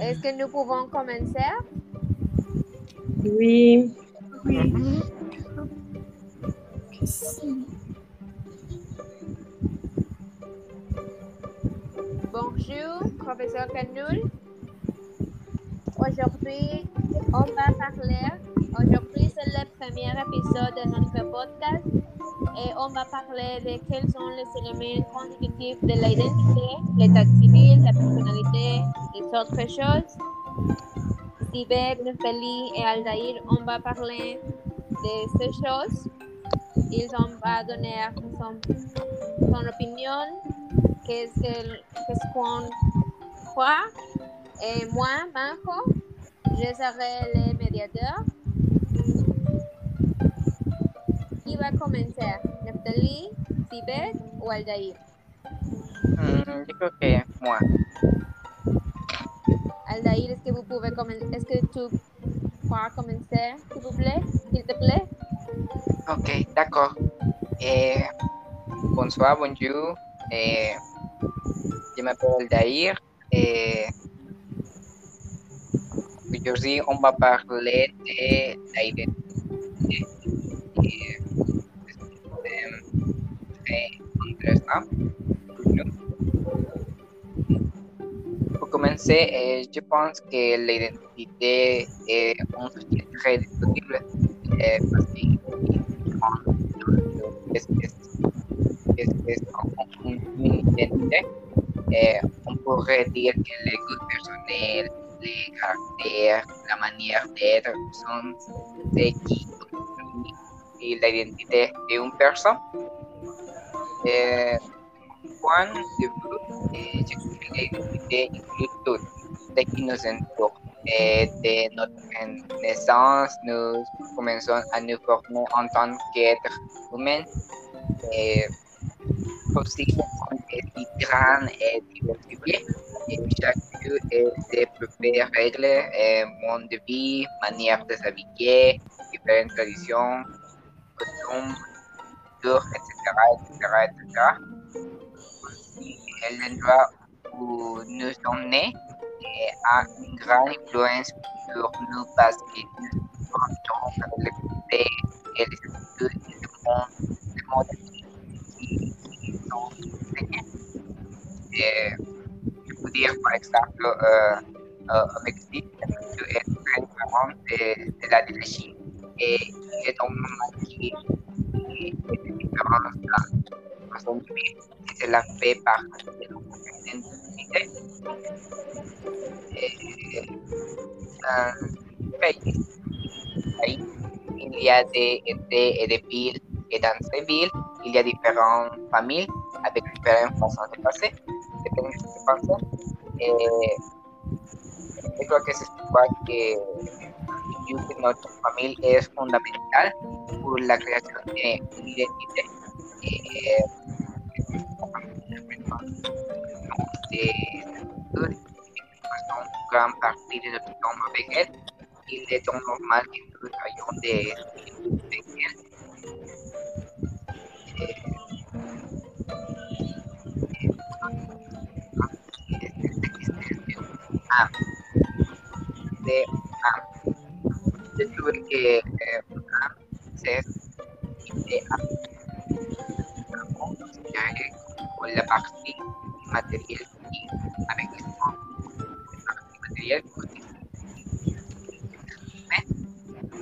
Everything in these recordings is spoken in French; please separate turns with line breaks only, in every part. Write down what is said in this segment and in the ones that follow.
Est-ce que nous pouvons commencer?
Oui.
Bonjour, professeur Canoul. Aujourd'hui, on va parler. Aujourd'hui, c'est le premier épisode de notre podcast et on va parler de quels sont les éléments constitutifs de l'identité, l'état civil, la personnalité et autres choses. Sibek, Neftali et Aldaïr, on va parler de ces choses. Ils vont donner son, son opinion, qu'est-ce qu'on croit. Et moi, Marco, je serai le médiateur. Qui va commencer? Neftali, Sibek ou Aldaïr?
Hmm, yo creo que moi.
Aldaïr, est-ce que vous pouvez? Est-ce que tu pourras commencer, s'il vous plaît? S'il te plaît?
Ok, d'accord. Eh, bonsoir, bonjour. Eh, je m'appelle Daïr. Et aujourd'hui, on va parler de l'identité. Pour commencer, eh, je pense que l'identité est un sujet très discutible eh, parce que es, es, es, es une identité. Eh, on pourrait dire que les goûts personnels, les caractères, la manière d'être sont ce qui constituent l'identité d'une personne. Eh, point de vue, eh, inclut tout ce qui nous entoure. Et dès notre naissance, nous commençons à nous former en tant qu'être humain. Et aussi, on est grand et diversifié. Et lieu est ses propres règles, et monde de vie, manière de s'habiller, différentes traditions, coutumes, culture, etc., etc., etc. Aussi, l'endroit où nous nés et a une grande influence sur nous parce que nous portons les côtés et les habitudes du monde, du monde qui, qui sont. Et je peux dire, par exemple, euh, euh, au Mexique, culture est très différente de, de la Chine. Et il est un moment qui, qui est différent de la façon de vivre. Et cela fait partie de identité. Eh, un país. Ahí il y a des étés et des villes, et dans ces villes, il y a différentes familles avec différentes façons de passer, dépendant de ce que penser. Et je crois que c'est pourquoi que que notre famille est fondamentale pour la création d'une identité. Et, de son gran partie de notre temps avec elle. Il est donc normal que nous ayons des discussions avec elle. Ah, de ah, je trouve que eh, ah, c'est de ah, con la partie matérielle qui avec le material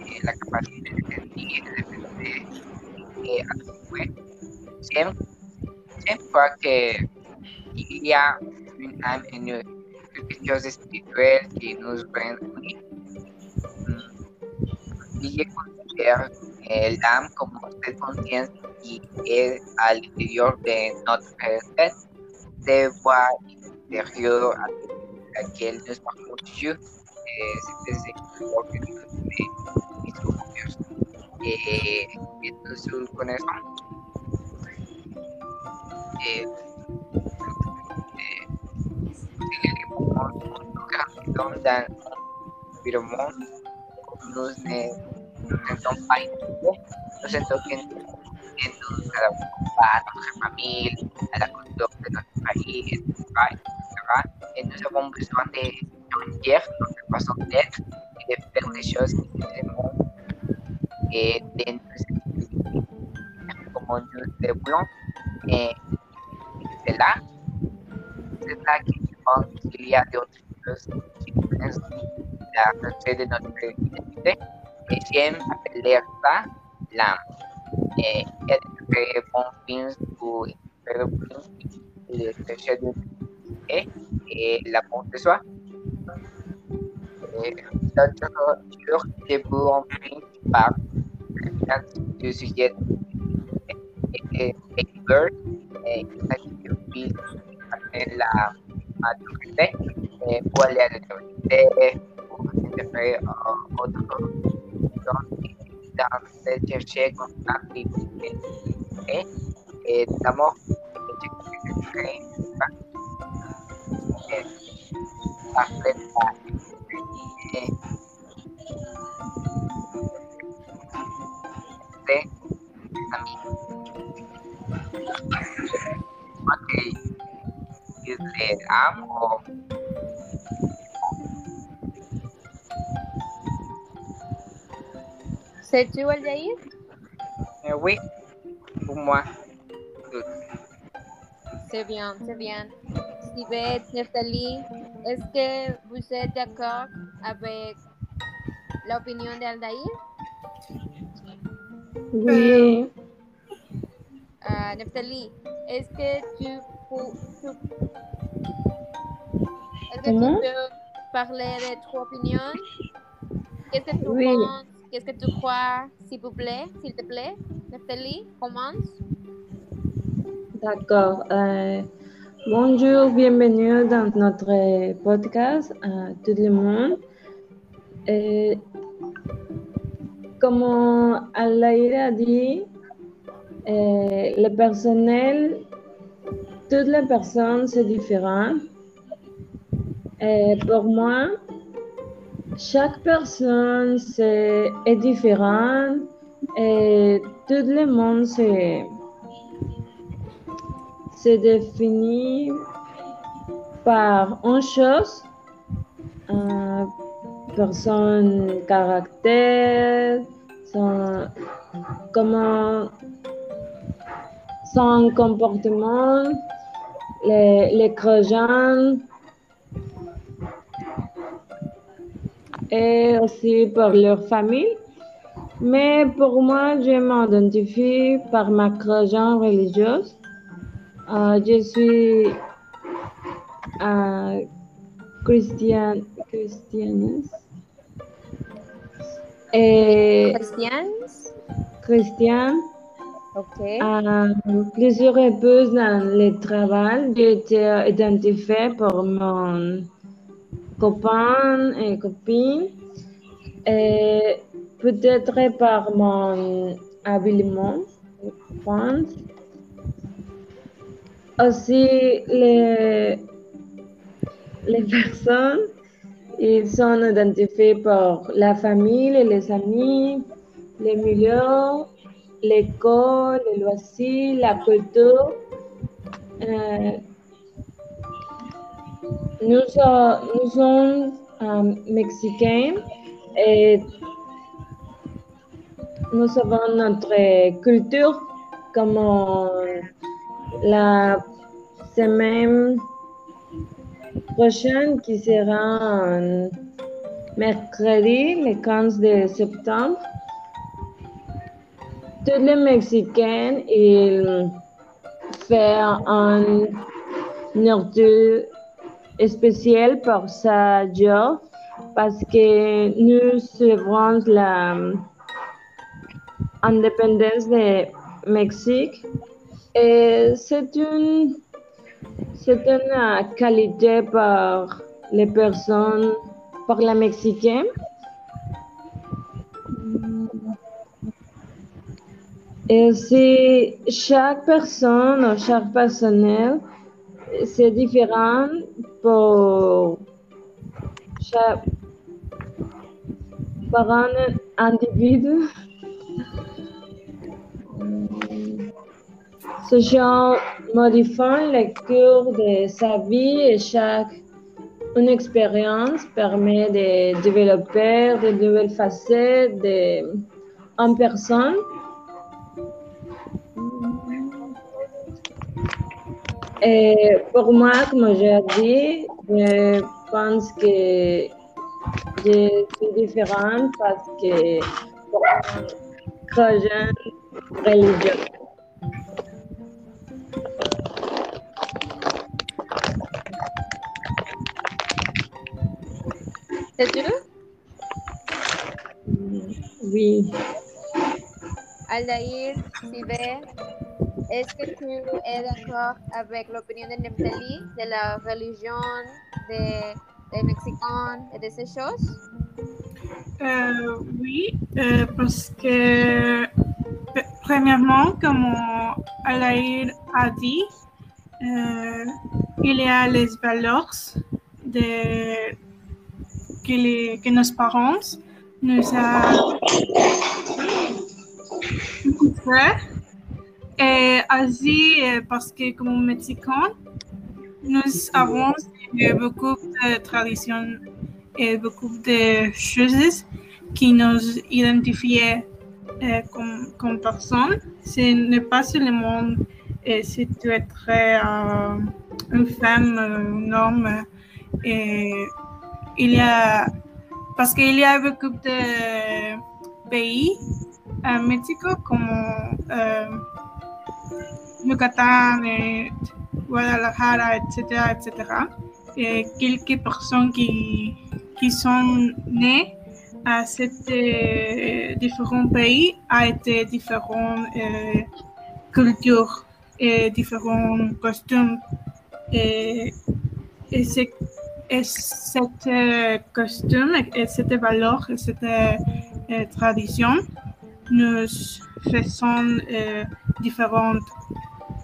eh, la capacidad de sentir, de aprender eh, a su vez, siempre, siempre que il y a une âme et une, quelque chose de spirituel qui nous rend unis. Y je considère eh, l'âme comme cette conscience qui est à l'intérieur de notre tête, de voix intérieure à laquelle nous marquons Dieu, c'est ce que nous sommes et que nous connaissons. Et, nous grandissons dans un environnement où nous ne sentons pas identifiés, nous sentons que nous cada uno a notre famille, à la culture de notre pays, etc. etc. Et nous avons besoin de grandir, notre façon d'être et de faire les choses que nous aimons et de nous comme nous le voulons. Et c'est là, c'est là que je pense qu'il y a d'autres choses qui influencent la pensée de notre identité. Et j'aime appeler ça l'âme. Et il y a de très bons films pour faire le chercher de et, et l'amour de soi. Et l'autre jour, j'ai vu un film qui parle du sujet et Bird, et la maturité, pour aller à l'université, pour autre de chercher constante et, et d'amour et atleta eh, de también ok le amo
C'est-tu Aldaïr?
Eh, oui, pour moi.
C'est bien, c'est bien. Sibeth, Neftali, est-ce que vous êtes d'accord avec l'opinion d'Aldaïr?
Oui.
Uh, Neftali, est-ce que tu, peux, tu, est-ce que tu peux parler de ton opinion? Qu'est-ce que tu
Oui.
penses? Qu'est-ce que tu crois, s'il vous plaît, s'il te plaît? Neftali, commence.
D'accord. Euh, bonjour, bienvenue dans notre podcast à tout le monde. Euh, comme Alaïra a dit, euh, le personnel, toutes les personnes, c'est différent. Pour moi, chaque personne c'est, est différente et tout le monde c'est se définit par une chose, euh, par son caractère, son, comment, son comportement, les, les croyants, et aussi par leur famille. Mais pour moi, je m'identifie par ma croyance religieuse. Euh, je suis euh, christian, christianiste. Et
Christians?
chrétien,
Ok.
euh, plusieurs épouses dans le travail, j'ai été identifiée par mon copain et copine, et peut-être par mon habillement, pense. Aussi, les, les personnes, ils sont identifiés par la famille, les amis, les milieux, l'école, les loisirs, la culture. Euh, nous, so- nous sommes euh, mexicains et nous avons notre culture comme euh, la semaine prochaine qui sera en mercredi, le 15 de septembre. Tous les Mexicains, ils font un nourriture spéciale pour ça jour parce que nous célébrons la indépendance de Mexique. Et c'est une c'est une euh, qualité par les personnes par la mexicaine et si chaque personne chaque personnel c'est différent pour par un individu Ce genre modifie le cours de sa vie et chaque une expérience permet de développer de nouvelles facettes en personne. Et pour moi, comme j'ai dit, je pense que je suis différente parce que pour croyant religieux.
C'est sûr?
Oui.
Aldair, Sibé, est-ce que tu es d'accord avec l'opinion de Neptali de la religion des, des Mexicains et de ces choses?
Euh, oui, euh, parce que premièrement, comme Alaïr a dit, euh, il y a les valeurs de, que, les, que nos parents nous montré. Et aussi euh, parce que comme Mexicains, nous avons beaucoup de traditions et beaucoup de choses qui nous identifient euh, comme, comme personnes. Ce n'est pas seulement si tu es très, euh, une femme, un homme. Et il y a, parce qu'il y a beaucoup de pays à Mexico comme euh, Yucatan et Guadalajara, etc., etc. Et quelques personnes qui, qui sont nées à ces euh, différents pays a été différentes euh, cultures et différents costumes. Et, et, et euh, costume et cette valeur et cette tradition nous faisons euh, différentes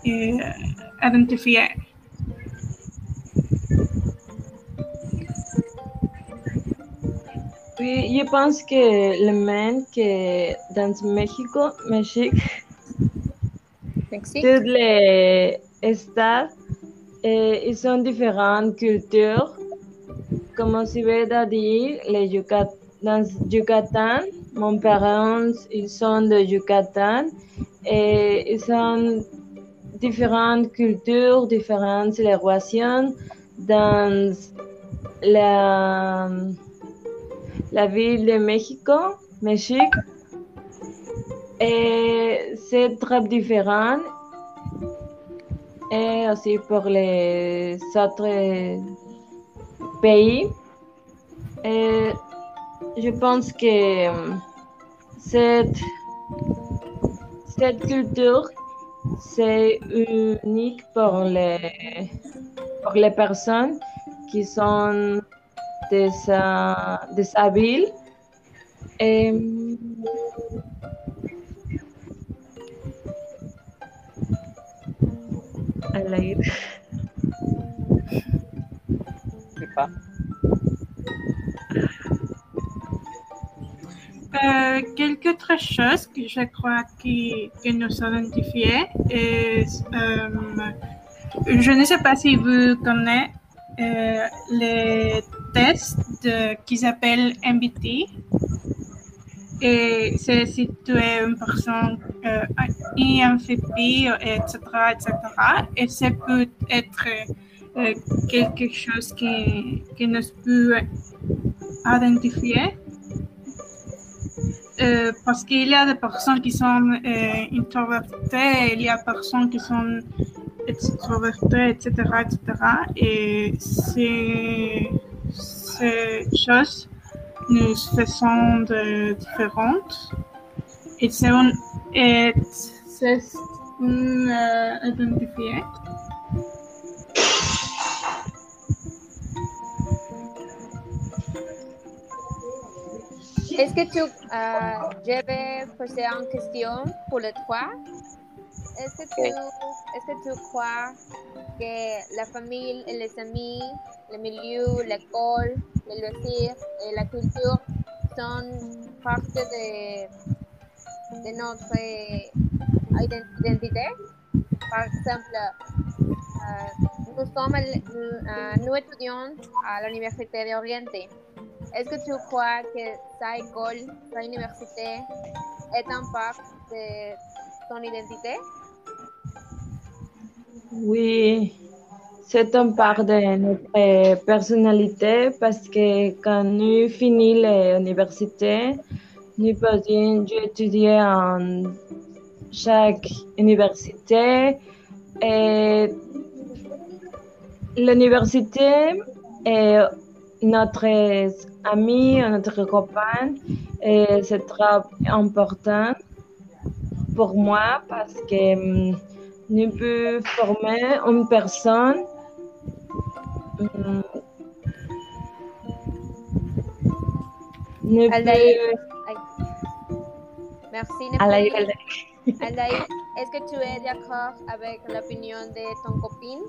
et identifiées.
Oui, je pense que le même que dans Mexico, Mexique,
Mexique?
tous les États, euh, ils ont différentes cultures. Comme Sibeth a dit, les Yucat dans Yucatan, mon parents, ils sont de Yucatan et ils ont différentes cultures, différentes célébrations dans la, la ville de Mexico, Mexique. Et c'est très différent. Et aussi pour les autres pays. Et je pense que euh, cette, cette culture, c'est unique pour les, pour les personnes qui sont des,
pas.
Euh, quelques autres choses que je crois qui, que nous identifiées. Et, euh, je ne sais pas si vous connaissez euh, les tests de- qui s'appellent MBT. Et c'est si tu es une personne INFP, etc., etc. Et ça peut être quelque chose qui, qui nous peut identifier. Euh, parce qu'il y a des personnes qui sont euh, introverties, il y a des personnes qui sont extroverties, etc., etc. Et ces, choses nous faisons de différentes. Et c'est un, et euh.
Est-ce que tu, euh, je vais poser une question pour les trois. Est-ce que, tu, est-ce que tu crois que la famille et les amis, le milieu, l'école, les loisirs et la culture sont partie de, de notre ident- identité? Par exemple, euh, nous sommes, euh, nous étudions à l'Université d'Orient. Est-ce que tu crois que sa école, sa université est un part de ton identité?
Oui, c'est un part de notre personnalité parce que quand nous finissons l'université, nous pouvons étudier en chaque université et l'université est notre ami, notre copain c'est très important pour moi parce que nous pouvons former une personne nous
Ay. Merci, est-ce que tu es d'accord avec l'opinion de ton copine?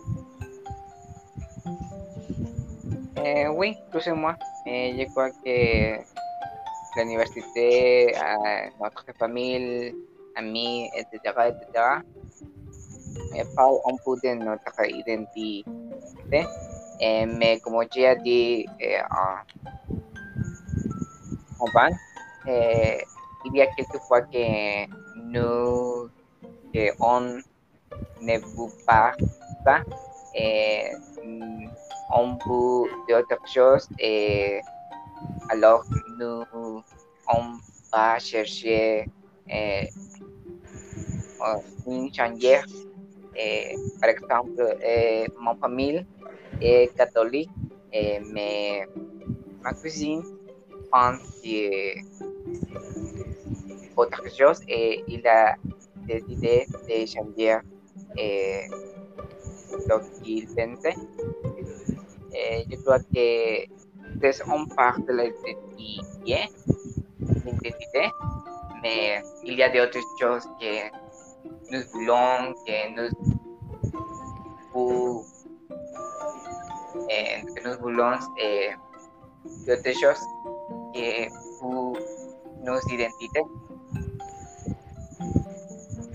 Eh, oui, moins. Eh, je que l'université, euh, notre famille, amis, etc., etc., eh, parle un peu de notre identité. Eh, mais comme j'ai dit eh, en, eh, il y a quelques fois que nous, que on ne vous parle pas. eh, on veut d'autres choses et alors nous on va chercher une changer. Eh, par exemple, eh, ma famille est catholique, mais ma cousine pense que autre chose et il a décidé de changer pensait. Eh, je c'est une part de l'identité, l'identité, mais il y a d'autres choses que nous voulons, que nous, vou- eh, que nous voulons, eh, d'autres que pour nos identités.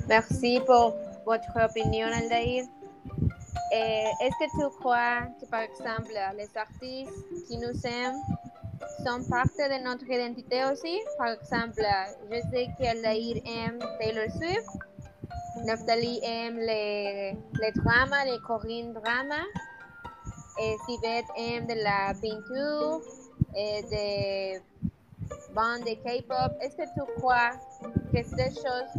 Merci pour votre opinion, Aldaïr. Et Est-ce que tu crois que, par exemple, les artistes qui nous aiment sont partie de notre identité aussi? Par exemple, je sais qu'Aldaïr aime Taylor Swift, Naftali aime les, les dramas, les coréens dramas, et Sibeth aime de la peinture et des bandes de K-pop. Est-ce que tu crois que ces choses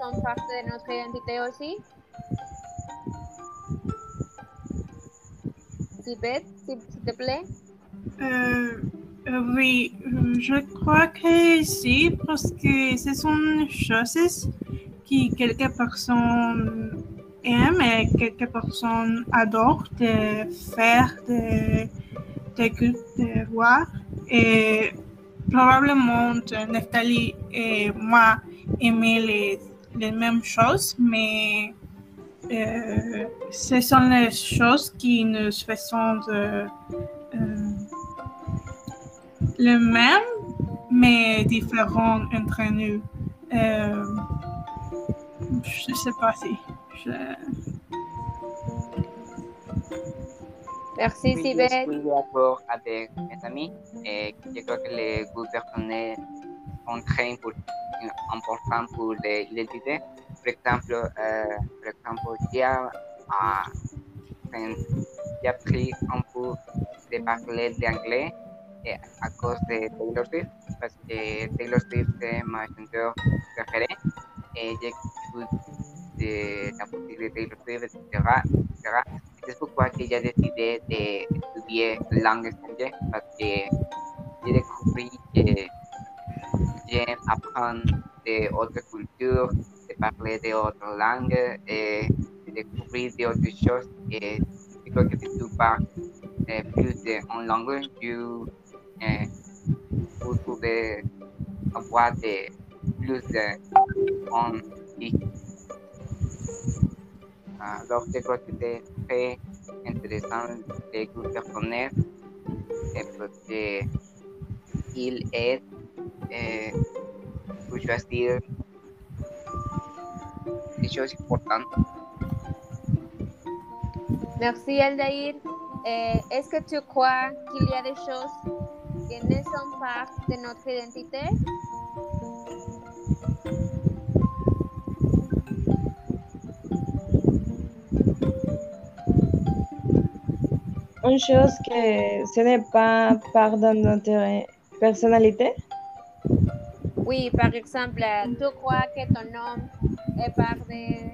sont partie de notre identité aussi? S'il te plaît?
Euh, euh, oui, euh, je crois que si, parce que ce sont choses que quelques personnes aiment et quelques personnes adorent de faire, de, de, de voir. Et probablement Neftali et moi aimer les, les mêmes choses, mais euh, ce sont les choses qui nous faisons de, euh, le même, mais différent entre nous. Euh, je sais pas si. je-
Merci,
Oui, je
Sibeth.
suis d'accord avec mes amis et je crois que les goûts personnels sont très impor- importants pour l'identité. Par exemple, euh, par exemple, j'ai euh, j'ai appris un peu de parler l'anglais et à cause de Taylor Swift, parce que Taylor Swift est ma chanteuse préférée et j'écoute de la musique de Taylor Swift, etc. etc. C'est pourquoi que j'ai décidé d'étudier langue étrangère parce que j'ai découvert que j'aime apprendre d'autres cultures, de parler d'autres langues et de découvrir d'autres choses. Et je que si tu parles euh, plus d'une langue, tu euh, vous pouvez avoir de, plus de vie. Alors, je crois que c'est très intéressant groupes personnels eh, parce que il est eh, pour choisir des choses importantes.
Merci Aldaïr. Eh, Est-ce que tu crois qu'il y a des choses qui ne sont pas de notre identité?
Une chose que ce n'est pas part de notre personnalité.
Oui, par exemple, tu crois que ton nom est part de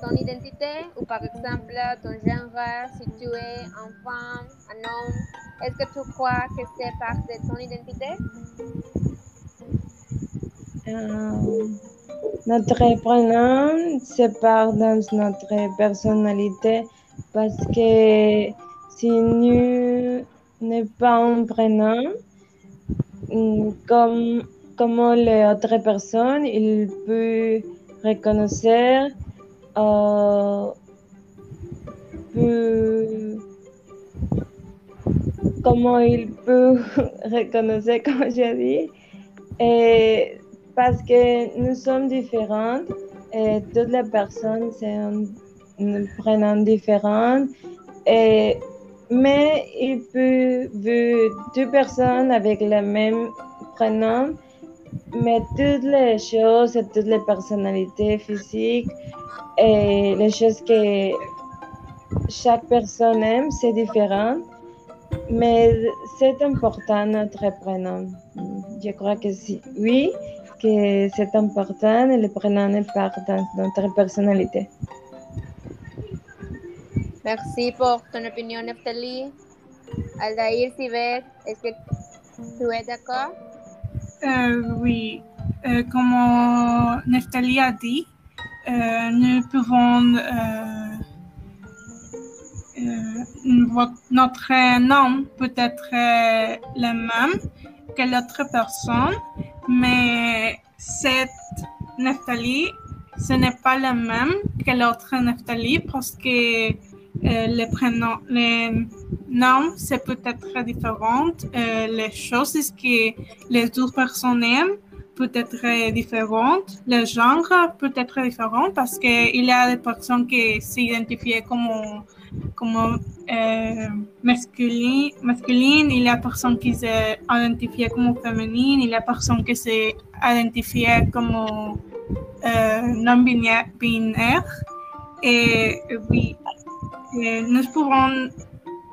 ton identité ou par exemple ton genre, si tu es un femme, un homme, est-ce que tu crois que c'est part de ton identité?
Euh, notre prénom, c'est part de notre personnalité parce que si nous n'est pas un prénom, mm, comme, comme les autres personnes, il peut reconnaître, euh, comment il peut reconnaître, comme j'ai dit, et parce que nous sommes différentes et toutes les personnes c'est un, un prénom différent. Et mais il peut voir deux personnes avec le même prénom mais toutes les choses toutes les personnalités physiques et les choses que chaque personne aime c'est différent mais c'est important notre prénom je crois que si oui que c'est important et le prénom est part de notre personnalité.
Merci pour ton opinion, Neftali. Aldaïr Sibet, est-ce que tu es d'accord?
Euh, oui, Euh, comme Neftali a dit, euh, nous pouvons notre nom peut être le même que l'autre personne, mais cette Neftali, ce n'est pas le même que l'autre Neftali parce que les prénoms, les noms, c'est peut-être différent. Euh, les choses que les deux personnes aiment peut être différentes. Le genre peut être différent parce qu'il y a des personnes qui s'identifient comme, comme euh, masculine, masculine, il y a des personnes qui s'identifient comme féminine, il y a des personnes qui s'identifient comme euh, non-binaire. binaire. Et oui, et nous pouvons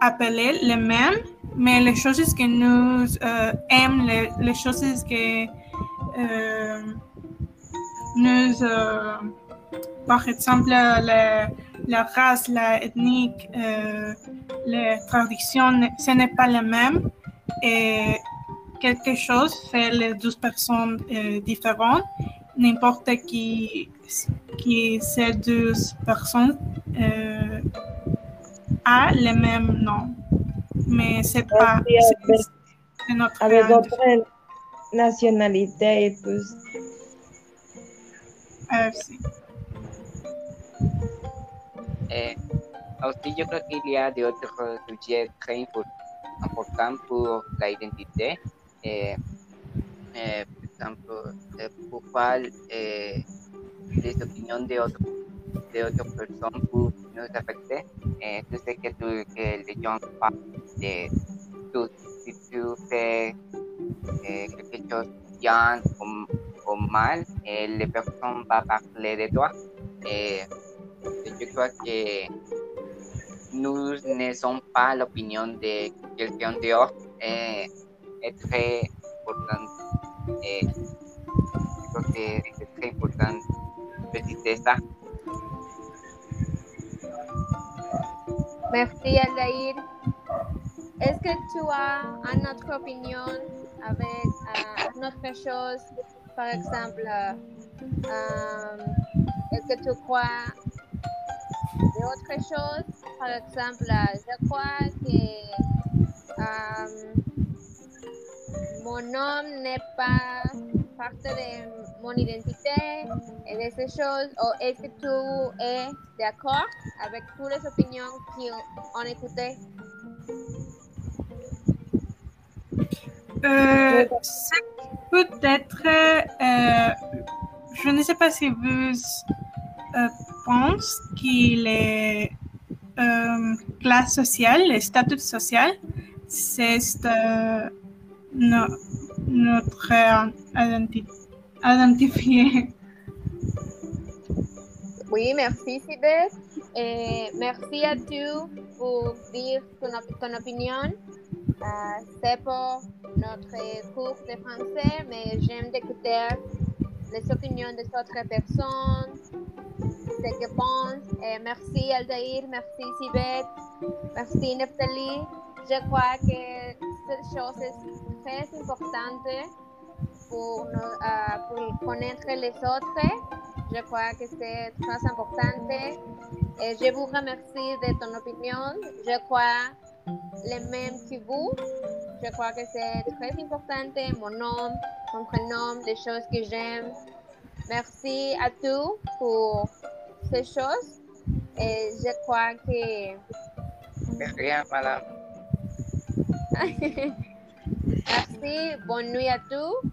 appeler les mêmes, mais les choses que nous euh, aimons, les, les choses que euh, nous, euh, par exemple, la, la race, la euh, les traditions, ce n'est pas le même. Et quelque chose fait les deux personnes différentes. N'importe qui, qui ces deux personnes a le même nom. Mais c'est pas
Aussi avec,
c'est- c'est notre
avec
euh,
d'autres nationalités et tout.
euh, sí.
Eh, aussi, je crois qu'il y a d'autres sujets très impor- importants pour la identité. Eh, eh, par exemple, eh, pourquoi eh, les opinions d'autres d'autres personnes peuvent nous affecter. Eh, tu sais que, tu, que les gens parlent de tout. Si tu fais eh, quelque chose bien ou, ou mal, eh, les personnes vont parler de toi. Eh, je crois que nous ne sommes pas l'opinion de quelqu'un dehors est, est très important. Et je crois que c'est très important de préciser
Merci Aldaïr. Est-ce que tu as une autre opinion avec euh, une autre chose? Par exemple, est-ce que tu crois d'autres choses? Par exemple, je crois que mon nom n'est pas partie de mon identité de ces choses. Ou est-ce que tu es d'accord avec toutes les opinions qui ont écouté?
Euh, peut-être, euh, je ne sais pas si vous euh, pensez qu'il est euh, classe sociale, le statut social, c'est no- notre identi- identifié.
Oui, merci Sibeth. Et merci à tous pour dire ton, op- ton opinion. Euh, c'est pour notre cours de français, mais j'aime écouter les opinions des autres personnes, ce qu'ils pensent. Et merci Aldaïr, merci Sibeth, merci Neftali. Je crois que cette chose est très importante pour, euh, pour connaître les autres. Je crois que c'est très important. Et je vous remercie de ton opinion. Je crois le même que vous. Je crois que c'est très important. Mon nom, mon prénom, les choses que j'aime. Merci à tous pour ces choses. Et je crois que
De rien, madame.
Merci. Bonne nuit à tous.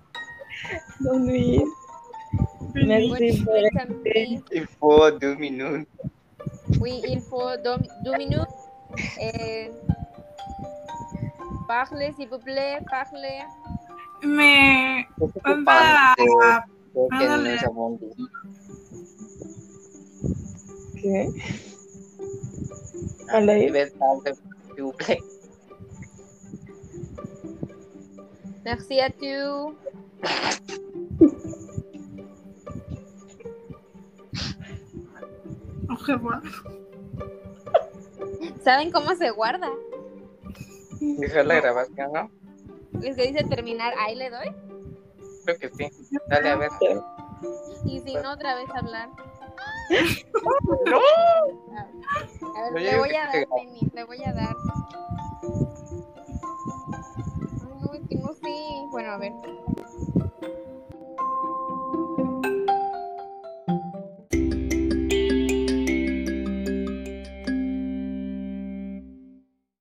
Merci.
Il faut deux minutes.
Oui, il faut deux, deux minutes. Et parlez, s'il vous plaît, parlez.
Mais on va
que
Ah.
Merci à tous. ¿Saben cómo se guarda?
Dejar la grabación, ¿no?
Es que dice terminar, ahí le doy.
Creo que sí. Dale, a ver.
Y si no, otra vez hablar.
No.
A ver,
No,
le voy a dar. Penny, le voy a dar. Ay, no, es que no sé. Bueno, a ver.